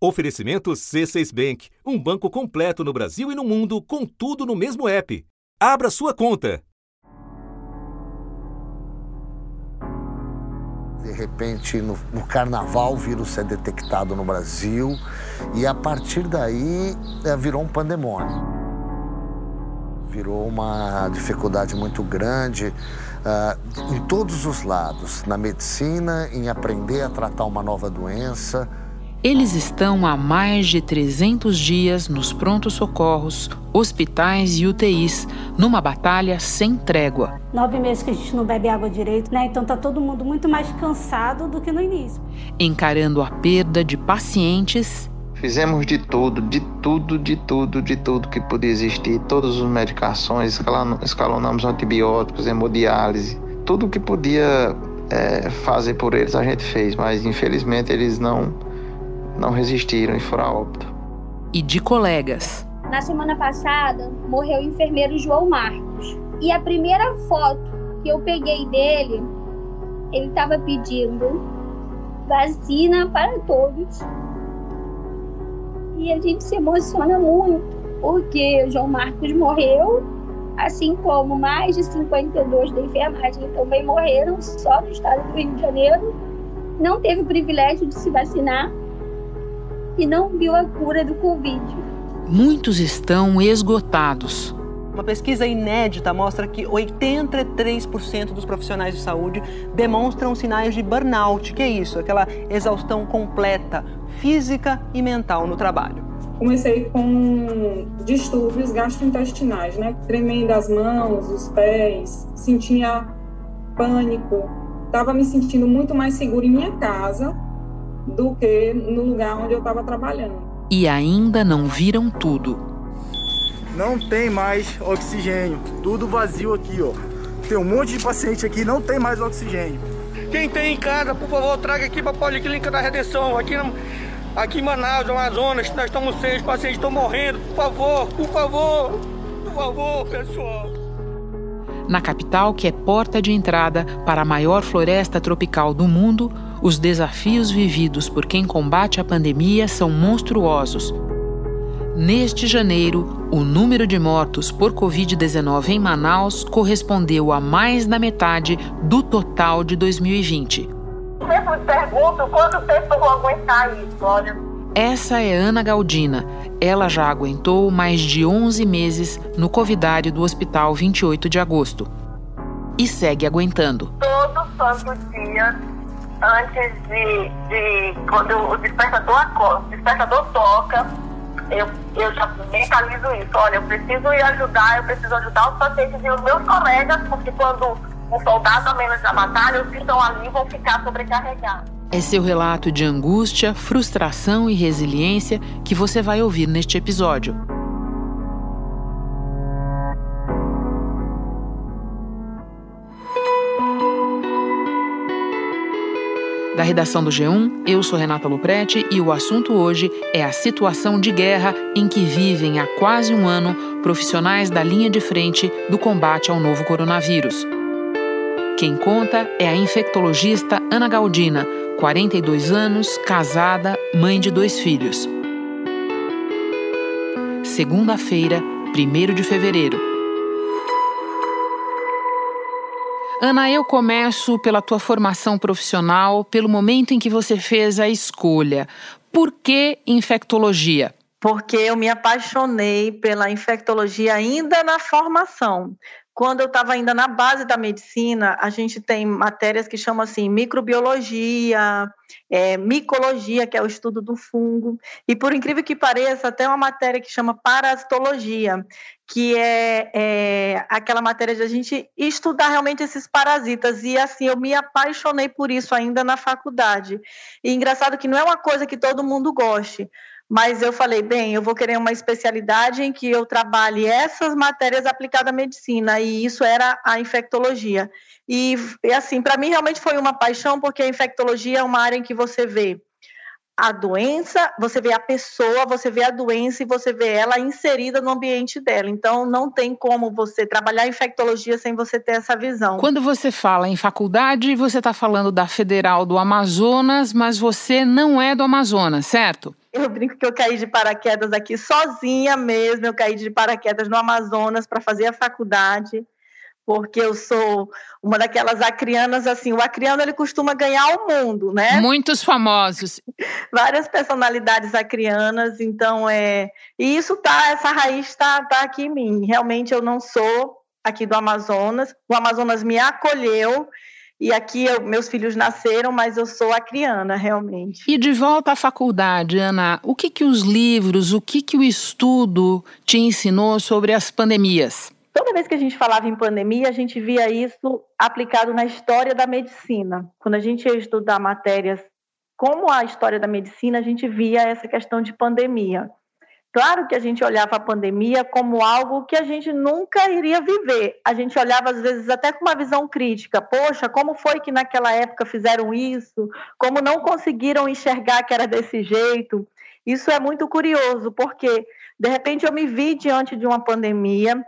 Oferecimento C6 Bank, um banco completo no Brasil e no mundo, com tudo no mesmo app. Abra sua conta. De repente, no, no, carnaval, o vírus é detectado no Brasil e a partir daí é, virou um pandemônio. Virou uma dificuldade muito grande uh, em todos os lados, na medicina, em aprender a tratar uma nova doença eles estão há mais de 300 dias nos prontos socorros, hospitais e UTIs, numa batalha sem trégua. Nove meses que a gente não bebe água direito, né? Então tá todo mundo muito mais cansado do que no início. Encarando a perda de pacientes. Fizemos de tudo, de tudo, de tudo, de tudo que podia existir, todas as medicações, escalonamos antibióticos, hemodiálise, tudo que podia é, fazer por eles a gente fez, mas infelizmente eles não não resistiram e foram a óbito. E de colegas. Na semana passada, morreu o enfermeiro João Marcos. E a primeira foto que eu peguei dele, ele estava pedindo vacina para todos. E a gente se emociona muito, porque o João Marcos morreu, assim como mais de 52 da enfermagem também morreram só no estado do Rio de Janeiro. Não teve o privilégio de se vacinar e não viu a cura do Covid. Muitos estão esgotados. Uma pesquisa inédita mostra que 83% dos profissionais de saúde demonstram sinais de burnout, que é isso, aquela exaustão completa, física e mental no trabalho. Comecei com distúrbios gastrointestinais, né? Tremendo as mãos, os pés, sentia pânico, estava me sentindo muito mais segura em minha casa do que no lugar onde eu estava trabalhando. E ainda não viram tudo. Não tem mais oxigênio, tudo vazio aqui, ó. Tem um monte de paciente aqui, não tem mais oxigênio. Quem tem em casa, por favor, traga aqui para a Policlínica da Redenção, aqui, aqui em Manaus, Amazonas, nós estamos seis pacientes estão morrendo, por favor, por favor, por favor, pessoal. Na capital, que é porta de entrada para a maior floresta tropical do mundo, os desafios vividos por quem combate a pandemia são monstruosos. Neste janeiro, o número de mortos por Covid-19 em Manaus correspondeu a mais da metade do total de 2020. Eu me pergunto quanto tempo eu vou aguentar isso, olha. Essa é Ana Galdina. Ela já aguentou mais de 11 meses no Covidário do Hospital 28 de Agosto. E segue aguentando. Todo santo dia antes de, de quando o despertador o despertador toca, eu, eu já mentalizo isso. Olha, eu preciso ir ajudar, eu preciso ajudar os pacientes e os meus colegas, porque quando um soldado a menos da batalha, os que estão ali vão ficar sobrecarregados. É seu relato de angústia, frustração e resiliência que você vai ouvir neste episódio. Redação do G1, eu sou Renata Luprete e o assunto hoje é a situação de guerra em que vivem há quase um ano profissionais da linha de frente do combate ao novo coronavírus. Quem conta é a infectologista Ana Galdina, 42 anos, casada, mãe de dois filhos. Segunda-feira, 1 de fevereiro. Ana, eu começo pela tua formação profissional, pelo momento em que você fez a escolha. Por que infectologia? Porque eu me apaixonei pela infectologia ainda na formação. Quando eu estava ainda na base da medicina, a gente tem matérias que chamam assim microbiologia, é, micologia, que é o estudo do fungo, e por incrível que pareça, até uma matéria que chama parasitologia, que é, é aquela matéria de a gente estudar realmente esses parasitas. E assim, eu me apaixonei por isso ainda na faculdade. E engraçado que não é uma coisa que todo mundo goste, mas eu falei, bem, eu vou querer uma especialidade em que eu trabalhe essas matérias aplicadas à medicina, e isso era a infectologia. E, assim, para mim realmente foi uma paixão, porque a infectologia é uma área em que você vê a doença, você vê a pessoa, você vê a doença e você vê ela inserida no ambiente dela. Então, não tem como você trabalhar infectologia sem você ter essa visão. Quando você fala em faculdade, você está falando da Federal do Amazonas, mas você não é do Amazonas, certo? Eu brinco que eu caí de paraquedas aqui sozinha mesmo, eu caí de paraquedas no Amazonas para fazer a faculdade porque eu sou uma daquelas acrianas assim, o acriano ele costuma ganhar o mundo, né? Muitos famosos. Várias personalidades acrianas, então é, e isso tá, essa raiz tá, tá aqui em mim. Realmente eu não sou aqui do Amazonas. O Amazonas me acolheu e aqui eu, meus filhos nasceram, mas eu sou acriana, realmente. E de volta à faculdade, Ana, o que que os livros, o que que o estudo te ensinou sobre as pandemias? Toda vez que a gente falava em pandemia, a gente via isso aplicado na história da medicina. Quando a gente ia estudar matérias como a história da medicina, a gente via essa questão de pandemia. Claro que a gente olhava a pandemia como algo que a gente nunca iria viver. A gente olhava, às vezes, até com uma visão crítica. Poxa, como foi que naquela época fizeram isso? Como não conseguiram enxergar que era desse jeito? Isso é muito curioso, porque, de repente, eu me vi diante de uma pandemia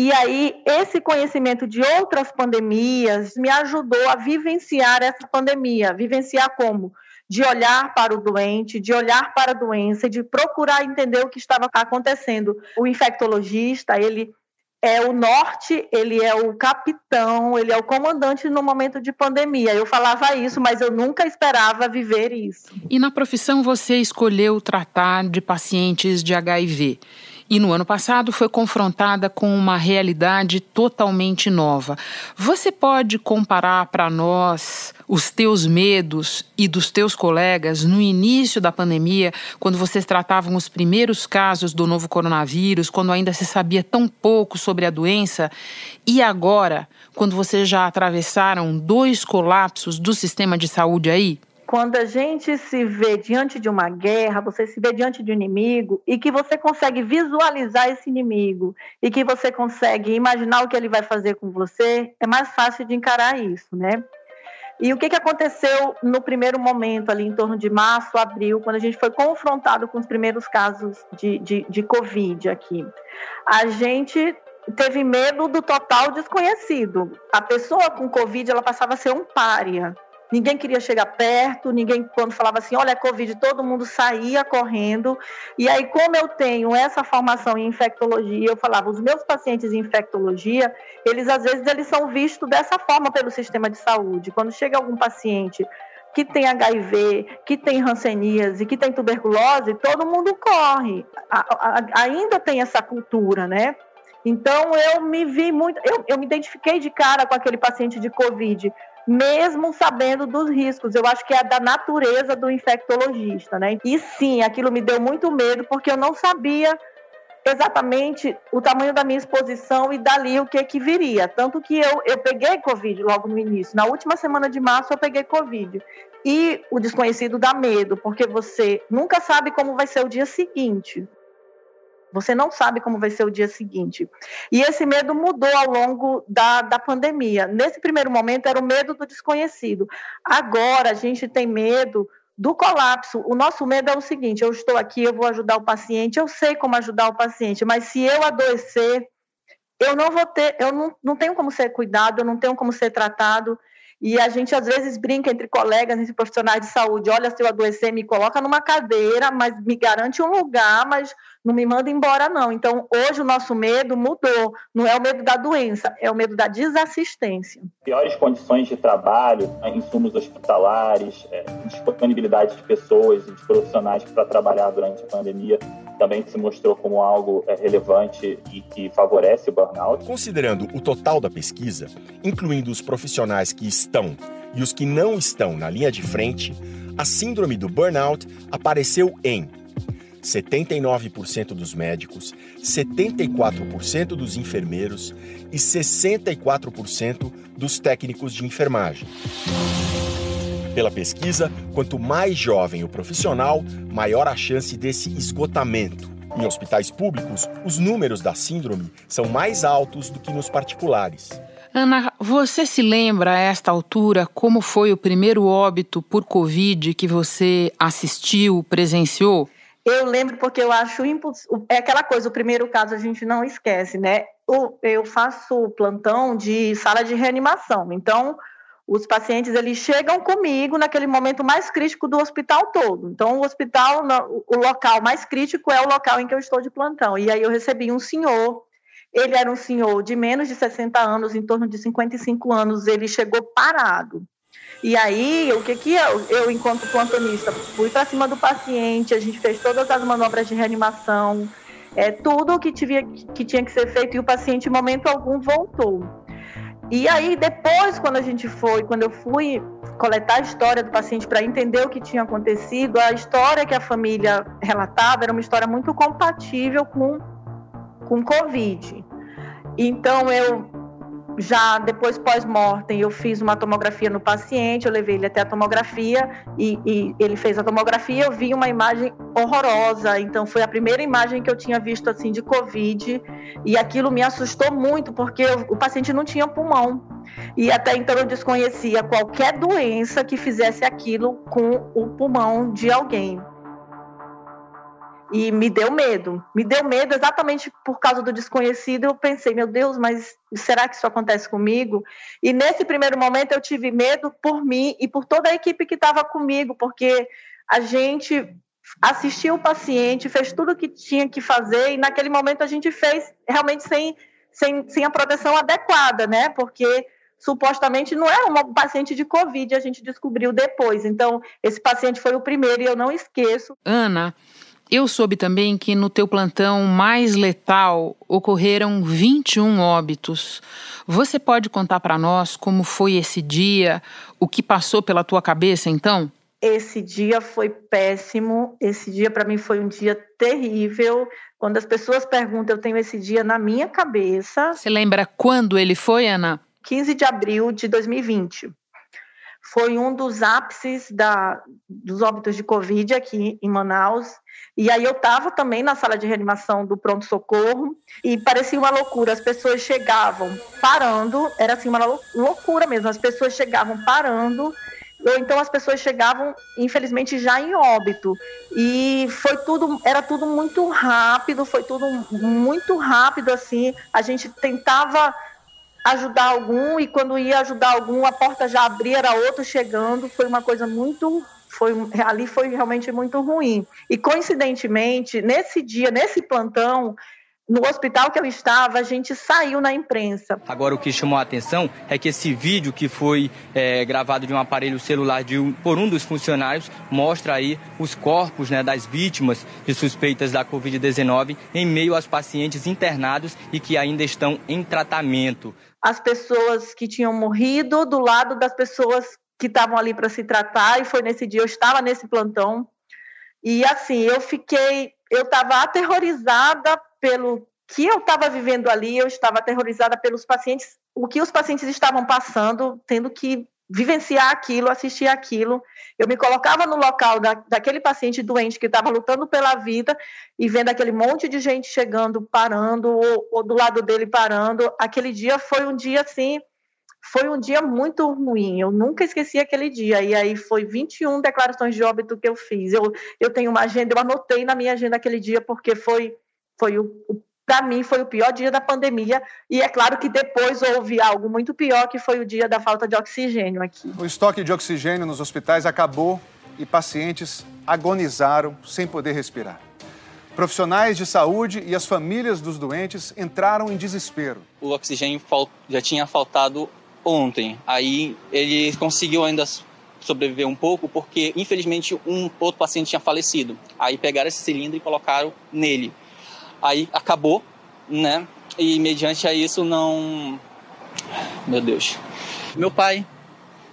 e aí, esse conhecimento de outras pandemias me ajudou a vivenciar essa pandemia. Vivenciar como? De olhar para o doente, de olhar para a doença, de procurar entender o que estava acontecendo. O infectologista, ele é o norte, ele é o capitão, ele é o comandante no momento de pandemia. Eu falava isso, mas eu nunca esperava viver isso. E na profissão você escolheu tratar de pacientes de HIV e no ano passado foi confrontada com uma realidade totalmente nova. Você pode comparar para nós os teus medos e dos teus colegas no início da pandemia, quando vocês tratavam os primeiros casos do novo coronavírus, quando ainda se sabia tão pouco sobre a doença, e agora, quando vocês já atravessaram dois colapsos do sistema de saúde aí? Quando a gente se vê diante de uma guerra, você se vê diante de um inimigo e que você consegue visualizar esse inimigo e que você consegue imaginar o que ele vai fazer com você, é mais fácil de encarar isso, né? E o que, que aconteceu no primeiro momento, ali em torno de março, abril, quando a gente foi confrontado com os primeiros casos de, de, de Covid aqui? A gente teve medo do total desconhecido. A pessoa com Covid, ela passava a ser um pária ninguém queria chegar perto, ninguém, quando falava assim, olha, é Covid, todo mundo saía correndo. E aí, como eu tenho essa formação em infectologia, eu falava, os meus pacientes em infectologia, eles às vezes eles são vistos dessa forma pelo sistema de saúde. Quando chega algum paciente que tem HIV, que tem hanseníase, que tem tuberculose, todo mundo corre. Ainda tem essa cultura, né? Então eu me vi muito, eu, eu me identifiquei de cara com aquele paciente de Covid, mesmo sabendo dos riscos. Eu acho que é da natureza do infectologista, né? E sim, aquilo me deu muito medo, porque eu não sabia exatamente o tamanho da minha exposição e dali o que que viria. Tanto que eu, eu peguei Covid logo no início. Na última semana de março eu peguei Covid. E o desconhecido dá medo, porque você nunca sabe como vai ser o dia seguinte. Você não sabe como vai ser o dia seguinte. E esse medo mudou ao longo da, da pandemia. Nesse primeiro momento era o medo do desconhecido. Agora a gente tem medo do colapso. O nosso medo é o seguinte: eu estou aqui, eu vou ajudar o paciente, eu sei como ajudar o paciente, mas se eu adoecer, eu não vou ter, eu não, não tenho como ser cuidado, eu não tenho como ser tratado. E a gente às vezes brinca entre colegas, entre profissionais de saúde. Olha, se eu adoecer, me coloca numa cadeira, mas me garante um lugar, mas não me manda embora, não. Então, hoje o nosso medo mudou. Não é o medo da doença, é o medo da desassistência. Piores condições de trabalho, né, insumos hospitalares, é, disponibilidade de pessoas e de profissionais para trabalhar durante a pandemia também se mostrou como algo é, relevante e que favorece o burnout. Considerando o total da pesquisa, incluindo os profissionais que estão e os que não estão na linha de frente, a síndrome do burnout apareceu em 79% dos médicos, 74% dos enfermeiros e 64% dos técnicos de enfermagem. Pela pesquisa, quanto mais jovem o profissional, maior a chance desse esgotamento. Em hospitais públicos, os números da síndrome são mais altos do que nos particulares. Ana, você se lembra a esta altura como foi o primeiro óbito por Covid que você assistiu, presenciou? Eu lembro porque eu acho. É aquela coisa, o primeiro caso a gente não esquece, né? Eu faço plantão de sala de reanimação. Então, os pacientes eles chegam comigo naquele momento mais crítico do hospital todo. Então, o hospital, o local mais crítico é o local em que eu estou de plantão. E aí eu recebi um senhor, ele era um senhor de menos de 60 anos, em torno de 55 anos, ele chegou parado. E aí, o que que eu, eu enquanto plantonista, fui para cima do paciente, a gente fez todas as manobras de reanimação, é, tudo o que, que tinha que ser feito e o paciente, em momento algum, voltou. E aí, depois, quando a gente foi, quando eu fui coletar a história do paciente para entender o que tinha acontecido, a história que a família relatava era uma história muito compatível com, com Covid. Então, eu já depois pós-mortem, eu fiz uma tomografia no paciente, eu levei ele até a tomografia e, e, ele fez a tomografia, eu vi uma imagem horrorosa, então foi a primeira imagem que eu tinha visto assim de Covid e aquilo me assustou muito porque eu, o paciente não tinha pulmão. E até então eu desconhecia qualquer doença que fizesse aquilo com o pulmão de alguém e me deu medo. Me deu medo exatamente por causa do desconhecido. Eu pensei, meu Deus, mas será que isso acontece comigo? E nesse primeiro momento eu tive medo por mim e por toda a equipe que estava comigo, porque a gente assistiu o paciente, fez tudo o que tinha que fazer e naquele momento a gente fez realmente sem, sem, sem a proteção adequada, né? Porque supostamente não era um paciente de Covid, a gente descobriu depois. Então, esse paciente foi o primeiro e eu não esqueço. Ana, eu soube também que no teu plantão mais letal ocorreram 21 óbitos. Você pode contar para nós como foi esse dia, o que passou pela tua cabeça então? Esse dia foi péssimo. Esse dia para mim foi um dia terrível. Quando as pessoas perguntam, eu tenho esse dia na minha cabeça. Você lembra quando ele foi, Ana? 15 de abril de 2020 foi um dos ápices da, dos óbitos de Covid aqui em Manaus. E aí eu estava também na sala de reanimação do pronto-socorro e parecia uma loucura. As pessoas chegavam parando, era assim uma loucura mesmo. As pessoas chegavam parando, ou então as pessoas chegavam, infelizmente, já em óbito. E foi tudo, era tudo muito rápido, foi tudo muito rápido assim. A gente tentava ajudar algum e quando ia ajudar algum a porta já abria era outro chegando foi uma coisa muito foi ali foi realmente muito ruim e coincidentemente nesse dia nesse plantão no hospital que eu estava, a gente saiu na imprensa. Agora, o que chamou a atenção é que esse vídeo que foi é, gravado de um aparelho celular um, por um dos funcionários mostra aí os corpos né, das vítimas de suspeitas da Covid-19 em meio aos pacientes internados e que ainda estão em tratamento. As pessoas que tinham morrido do lado das pessoas que estavam ali para se tratar, e foi nesse dia, eu estava nesse plantão. E assim, eu fiquei, eu estava aterrorizada pelo que eu estava vivendo ali, eu estava aterrorizada pelos pacientes, o que os pacientes estavam passando, tendo que vivenciar aquilo, assistir aquilo. Eu me colocava no local da, daquele paciente doente que estava lutando pela vida e vendo aquele monte de gente chegando, parando, ou, ou, do lado dele parando. Aquele dia foi um dia assim, foi um dia muito ruim. Eu nunca esqueci aquele dia. E aí foi 21 declarações de óbito que eu fiz. Eu, eu tenho uma agenda, eu anotei na minha agenda aquele dia porque foi foi o, o para mim foi o pior dia da pandemia e é claro que depois houve algo muito pior que foi o dia da falta de oxigênio aqui. O estoque de oxigênio nos hospitais acabou e pacientes agonizaram sem poder respirar. Profissionais de saúde e as famílias dos doentes entraram em desespero. O oxigênio já tinha faltado ontem. Aí ele conseguiu ainda sobreviver um pouco porque infelizmente um outro paciente tinha falecido. Aí pegaram esse cilindro e colocaram nele. Aí acabou, né? E mediante a isso não. Meu Deus. Meu pai,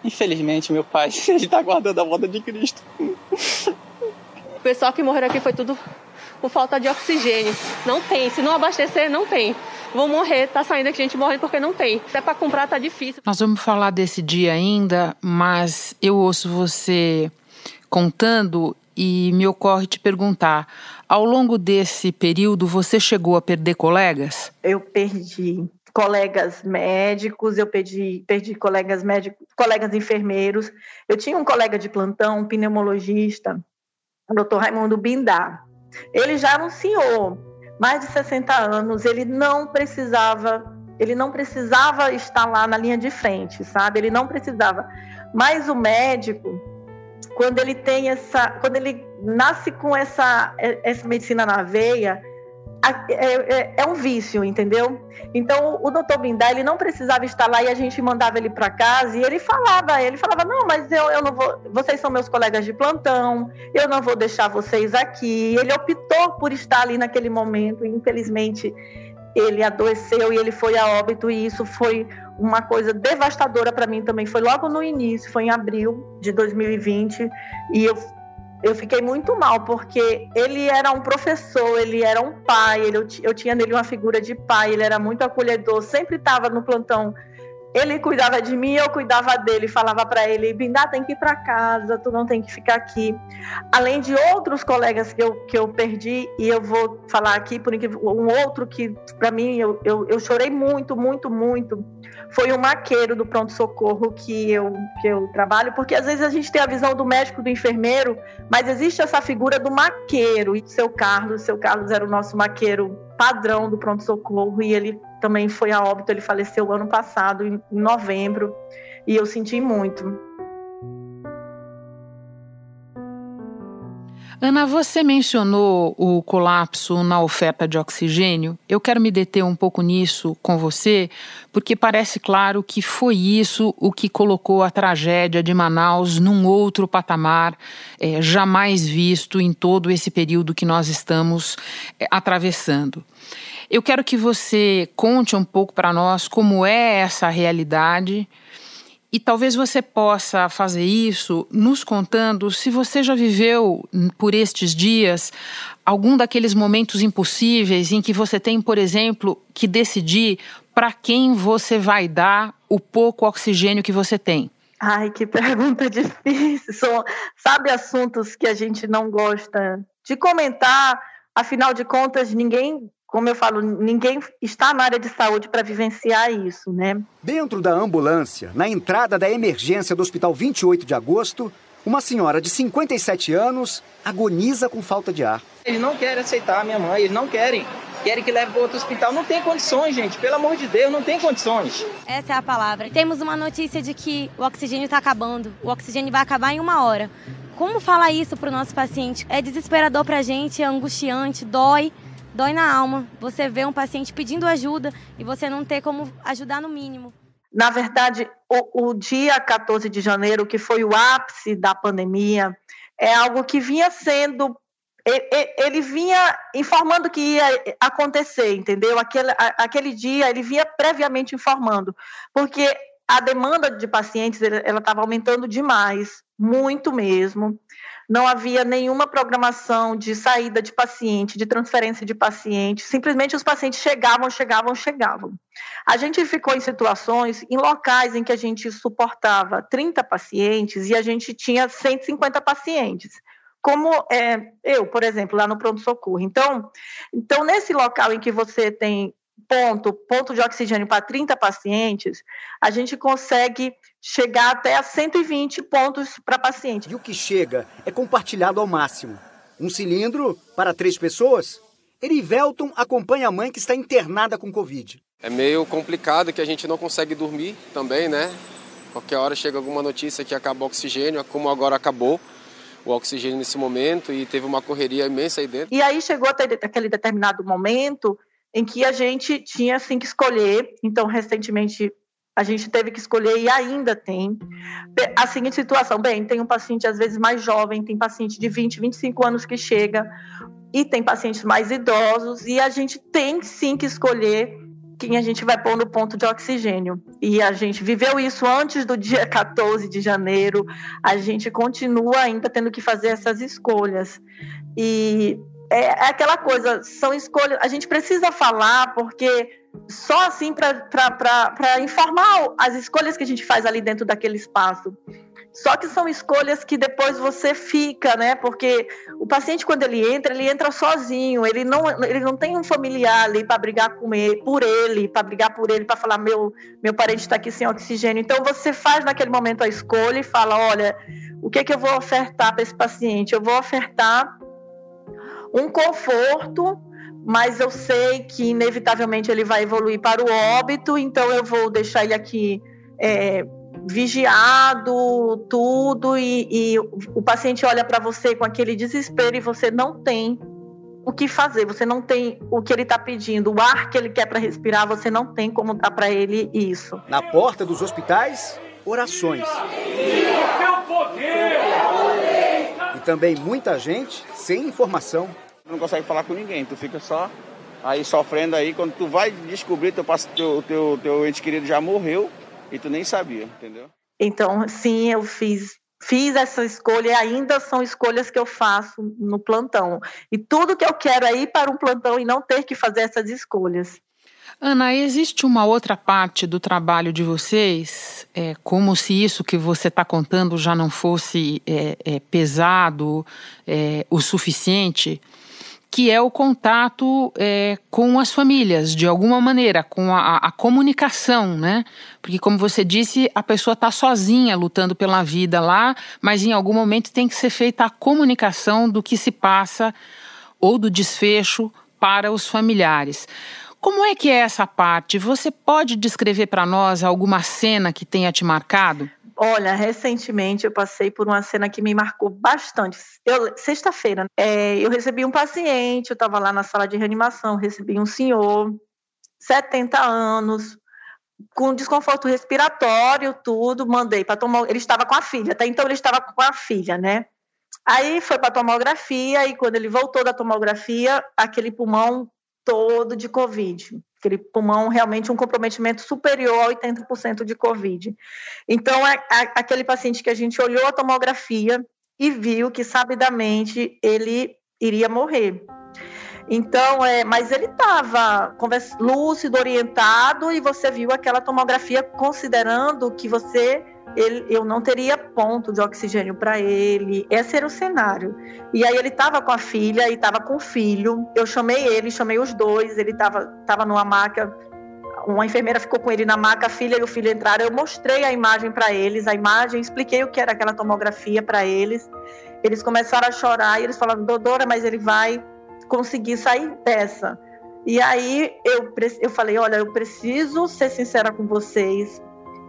infelizmente, meu pai, ele tá guardando a volta de Cristo. O pessoal que morreu aqui foi tudo por falta de oxigênio. Não tem. Se não abastecer, não tem. Vão morrer, tá saindo aqui gente morrendo porque não tem. Até para comprar tá difícil. Nós vamos falar desse dia ainda, mas eu ouço você contando e me ocorre te perguntar: ao longo desse período, você chegou a perder colegas? Eu perdi colegas médicos, eu perdi, perdi colegas médicos, colegas enfermeiros. Eu tinha um colega de plantão, um pneumologista, o doutor Raimundo Bindar. Ele já era um senhor, mais de 60 anos, ele não precisava, ele não precisava estar lá na linha de frente, sabe? Ele não precisava. Mas o médico, quando ele tem essa, quando ele nasce com essa, essa medicina na veia, é, é, é, um vício, entendeu? Então o doutor Bindá ele não precisava estar lá e a gente mandava ele para casa e ele falava, ele falava não, mas eu, eu não vou, vocês são meus colegas de plantão, eu não vou deixar vocês aqui. Ele optou por estar ali naquele momento. E, infelizmente ele adoeceu e ele foi a óbito e isso foi uma coisa devastadora para mim também. Foi logo no início, foi em abril de 2020 e eu eu fiquei muito mal, porque ele era um professor, ele era um pai, ele, eu, eu tinha nele uma figura de pai, ele era muito acolhedor, sempre estava no plantão ele cuidava de mim, eu cuidava dele, falava para ele: Bindá, tem que ir para casa, tu não tem que ficar aqui. Além de outros colegas que eu, que eu perdi, e eu vou falar aqui, por um outro que, para mim, eu, eu, eu, chorei muito, muito, muito, foi o maqueiro do pronto-socorro que eu, que eu trabalho, porque às vezes a gente tem a visão do médico, do enfermeiro, mas existe essa figura do maqueiro, e seu Carlos, seu Carlos era o nosso maqueiro padrão do pronto-socorro, e ele também foi a óbito, ele faleceu ano passado, em novembro, e eu senti muito. Ana, você mencionou o colapso na oferta de oxigênio. Eu quero me deter um pouco nisso com você, porque parece claro que foi isso o que colocou a tragédia de Manaus num outro patamar, é, jamais visto em todo esse período que nós estamos é, atravessando. Eu quero que você conte um pouco para nós como é essa realidade e talvez você possa fazer isso nos contando se você já viveu por estes dias algum daqueles momentos impossíveis em que você tem, por exemplo, que decidir para quem você vai dar o pouco oxigênio que você tem. Ai, que pergunta difícil. São, sabe assuntos que a gente não gosta de comentar, afinal de contas, ninguém como eu falo, ninguém está na área de saúde para vivenciar isso, né? Dentro da ambulância, na entrada da emergência do Hospital 28 de Agosto, uma senhora de 57 anos agoniza com falta de ar. Eles não querem aceitar a minha mãe, eles não querem. Querem que leve para outro hospital. Não tem condições, gente. Pelo amor de Deus, não tem condições. Essa é a palavra. Temos uma notícia de que o oxigênio está acabando. O oxigênio vai acabar em uma hora. Como falar isso para o nosso paciente? É desesperador para a gente, é angustiante, dói dói na alma. Você vê um paciente pedindo ajuda e você não ter como ajudar no mínimo. Na verdade, o, o dia 14 de janeiro, que foi o ápice da pandemia, é algo que vinha sendo ele vinha informando que ia acontecer, entendeu? Aquele, aquele dia ele vinha previamente informando, porque a demanda de pacientes ela estava aumentando demais, muito mesmo não havia nenhuma programação de saída de paciente, de transferência de paciente, simplesmente os pacientes chegavam, chegavam, chegavam. A gente ficou em situações, em locais em que a gente suportava 30 pacientes e a gente tinha 150 pacientes como é, eu, por exemplo, lá no pronto-socorro. Então, então, nesse local em que você tem ponto, ponto de oxigênio para 30 pacientes, a gente consegue chegar até a 120 pontos para paciente. E o que chega é compartilhado ao máximo. Um cilindro para três pessoas? Erivelton acompanha a mãe que está internada com Covid. É meio complicado que a gente não consegue dormir também, né? Qualquer hora chega alguma notícia que acaba o oxigênio, como agora acabou o oxigênio nesse momento e teve uma correria imensa aí dentro. E aí chegou até aquele determinado momento em que a gente tinha assim que escolher. Então, recentemente a gente teve que escolher e ainda tem a seguinte situação. Bem, tem um paciente às vezes mais jovem, tem paciente de 20, 25 anos que chega e tem pacientes mais idosos e a gente tem sim que escolher quem a gente vai pôr no ponto de oxigênio. E a gente viveu isso antes do dia 14 de janeiro, a gente continua ainda tendo que fazer essas escolhas. E é, é aquela coisa, são escolhas. A gente precisa falar, porque só assim para informar as escolhas que a gente faz ali dentro daquele espaço. Só que são escolhas que depois você fica, né? Porque o paciente, quando ele entra, ele entra sozinho, ele não, ele não tem um familiar ali para brigar com ele, por ele, para brigar por ele, para falar: meu, meu parente está aqui sem oxigênio. Então você faz naquele momento a escolha e fala: olha, o que, é que eu vou ofertar para esse paciente? Eu vou ofertar um conforto mas eu sei que inevitavelmente ele vai evoluir para o óbito, então eu vou deixar ele aqui é, vigiado, tudo, e, e o paciente olha para você com aquele desespero e você não tem o que fazer, você não tem o que ele está pedindo, o ar que ele quer para respirar, você não tem como dar para ele isso. Na porta dos hospitais, orações. E também muita gente sem informação. Não consegue falar com ninguém, tu fica só aí sofrendo aí, quando tu vai descobrir teu, teu, teu, teu ente querido já morreu, e tu nem sabia, entendeu? Então, sim, eu fiz fiz essa escolha e ainda são escolhas que eu faço no plantão. E tudo que eu quero é ir para um plantão e não ter que fazer essas escolhas. Ana, existe uma outra parte do trabalho de vocês, é, como se isso que você está contando já não fosse é, é, pesado é, o suficiente? Que é o contato é, com as famílias, de alguma maneira, com a, a comunicação, né? Porque, como você disse, a pessoa está sozinha lutando pela vida lá, mas em algum momento tem que ser feita a comunicação do que se passa ou do desfecho para os familiares. Como é que é essa parte? Você pode descrever para nós alguma cena que tenha te marcado? Olha, recentemente eu passei por uma cena que me marcou bastante. Sexta-feira, é, eu recebi um paciente, eu estava lá na sala de reanimação, recebi um senhor, 70 anos, com desconforto respiratório, tudo, mandei para tomar. Ele estava com a filha, até então ele estava com a filha, né? Aí foi para tomografia e quando ele voltou da tomografia, aquele pulmão todo de Covid aquele pulmão realmente um comprometimento superior a 80% de Covid. Então, é, aquele paciente que a gente olhou a tomografia e viu que sabidamente ele iria morrer. Então, é, mas ele estava lúcido, orientado, e você viu aquela tomografia considerando que você ele, eu não teria ponto de oxigênio para ele. Esse era o cenário. E aí ele estava com a filha e estava com o filho. Eu chamei ele, chamei os dois. Ele estava tava numa maca. Uma enfermeira ficou com ele na maca, a filha e o filho entraram. Eu mostrei a imagem para eles, a imagem, expliquei o que era aquela tomografia para eles. Eles começaram a chorar e eles falaram: "Doutora, mas ele vai conseguir sair dessa". E aí eu, eu falei: olha, eu preciso ser sincera com vocês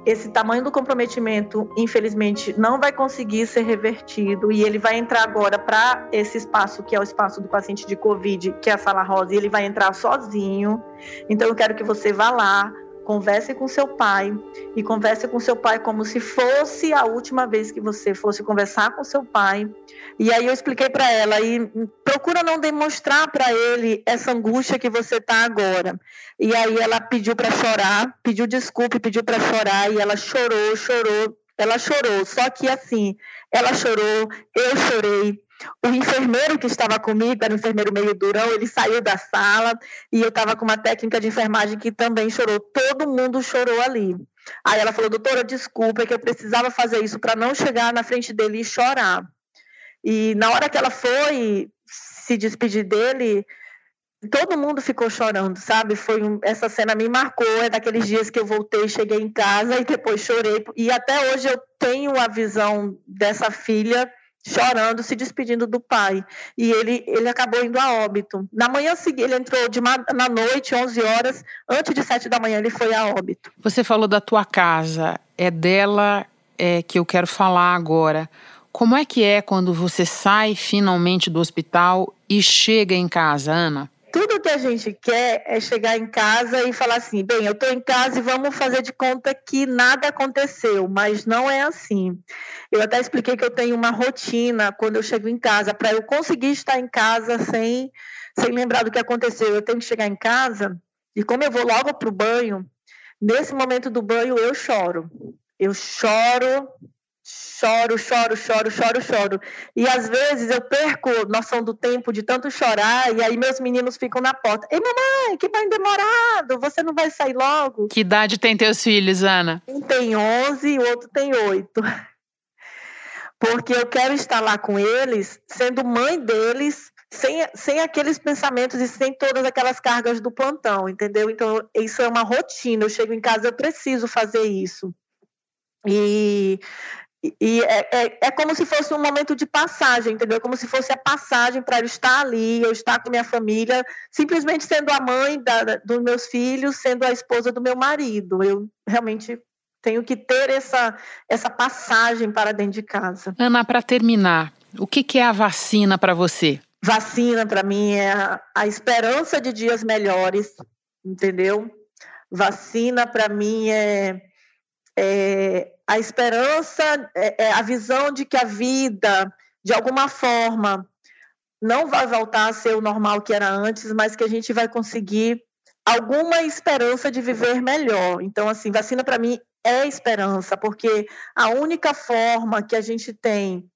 esse tamanho do comprometimento, infelizmente, não vai conseguir ser revertido e ele vai entrar agora para esse espaço que é o espaço do paciente de Covid, que é a sala rosa, e ele vai entrar sozinho. Então, eu quero que você vá lá, converse com seu pai e converse com seu pai como se fosse a última vez que você fosse conversar com seu pai. E aí eu expliquei para ela e procura não demonstrar para ele essa angústia que você tá agora. E aí ela pediu para chorar, pediu desculpa, pediu para chorar e ela chorou, chorou, ela chorou. Só que assim, ela chorou, eu chorei, o enfermeiro que estava comigo, era um enfermeiro meio durão, ele saiu da sala e eu estava com uma técnica de enfermagem que também chorou. Todo mundo chorou ali. Aí ela falou, doutora, desculpa, é que eu precisava fazer isso para não chegar na frente dele e chorar. E na hora que ela foi se despedir dele, todo mundo ficou chorando, sabe? Foi um, essa cena me marcou, é daqueles dias que eu voltei, cheguei em casa e depois chorei. E até hoje eu tenho a visão dessa filha chorando, se despedindo do pai. E ele, ele acabou indo a óbito. Na manhã seguinte, ele entrou de na noite, 11 horas, antes de 7 da manhã ele foi a óbito. Você falou da tua casa, é dela é, que eu quero falar agora. Como é que é quando você sai finalmente do hospital e chega em casa, Ana? Tudo que a gente quer é chegar em casa e falar assim: bem, eu estou em casa e vamos fazer de conta que nada aconteceu, mas não é assim. Eu até expliquei que eu tenho uma rotina quando eu chego em casa, para eu conseguir estar em casa sem, sem lembrar do que aconteceu. Eu tenho que chegar em casa e, como eu vou logo para o banho, nesse momento do banho eu choro. Eu choro, choro, choro, choro, choro, choro. E às vezes eu perco noção do tempo de tanto chorar, e aí meus meninos ficam na porta. Ei, mamãe, que banho demorado, você não vai sair logo? Que idade tem teus filhos, Ana? Um tem 11 e o outro tem 8. porque eu quero estar lá com eles, sendo mãe deles, sem, sem aqueles pensamentos e sem todas aquelas cargas do plantão, entendeu? Então, isso é uma rotina. Eu chego em casa, eu preciso fazer isso. E, e é, é, é como se fosse um momento de passagem, entendeu? Como se fosse a passagem para eu estar ali, eu estar com minha família, simplesmente sendo a mãe da, dos meus filhos, sendo a esposa do meu marido. Eu realmente tenho que ter essa, essa passagem para dentro de casa. Ana, para terminar, o que, que é a vacina para você? Vacina, para mim, é a, a esperança de dias melhores, entendeu? Vacina, para mim, é, é, a esperança, é, é, a visão de que a vida, de alguma forma, não vai voltar a ser o normal que era antes, mas que a gente vai conseguir alguma esperança de viver melhor. Então, assim, vacina para mim é esperança, porque a única forma que a gente tem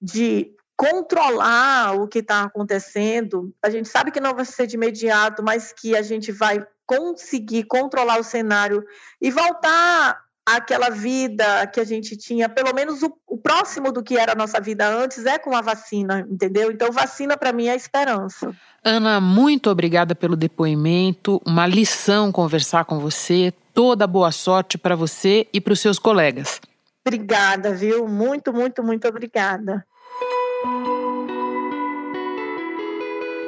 de controlar o que está acontecendo, a gente sabe que não vai ser de imediato, mas que a gente vai conseguir controlar o cenário e voltar àquela vida que a gente tinha, pelo menos o, o próximo do que era a nossa vida antes, é com a vacina, entendeu? Então, vacina para mim é esperança. Ana, muito obrigada pelo depoimento, uma lição conversar com você. Toda boa sorte para você e para os seus colegas. Obrigada, viu? Muito, muito, muito obrigada.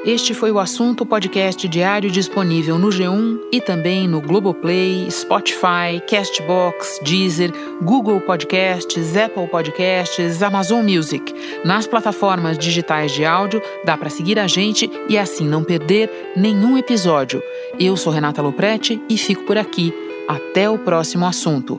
Este foi o assunto podcast diário disponível no G1 e também no Globoplay, Spotify, Castbox, Deezer, Google Podcasts, Apple Podcasts, Amazon Music. Nas plataformas digitais de áudio, dá para seguir a gente e assim não perder nenhum episódio. Eu sou Renata Loprete e fico por aqui. Até o próximo assunto.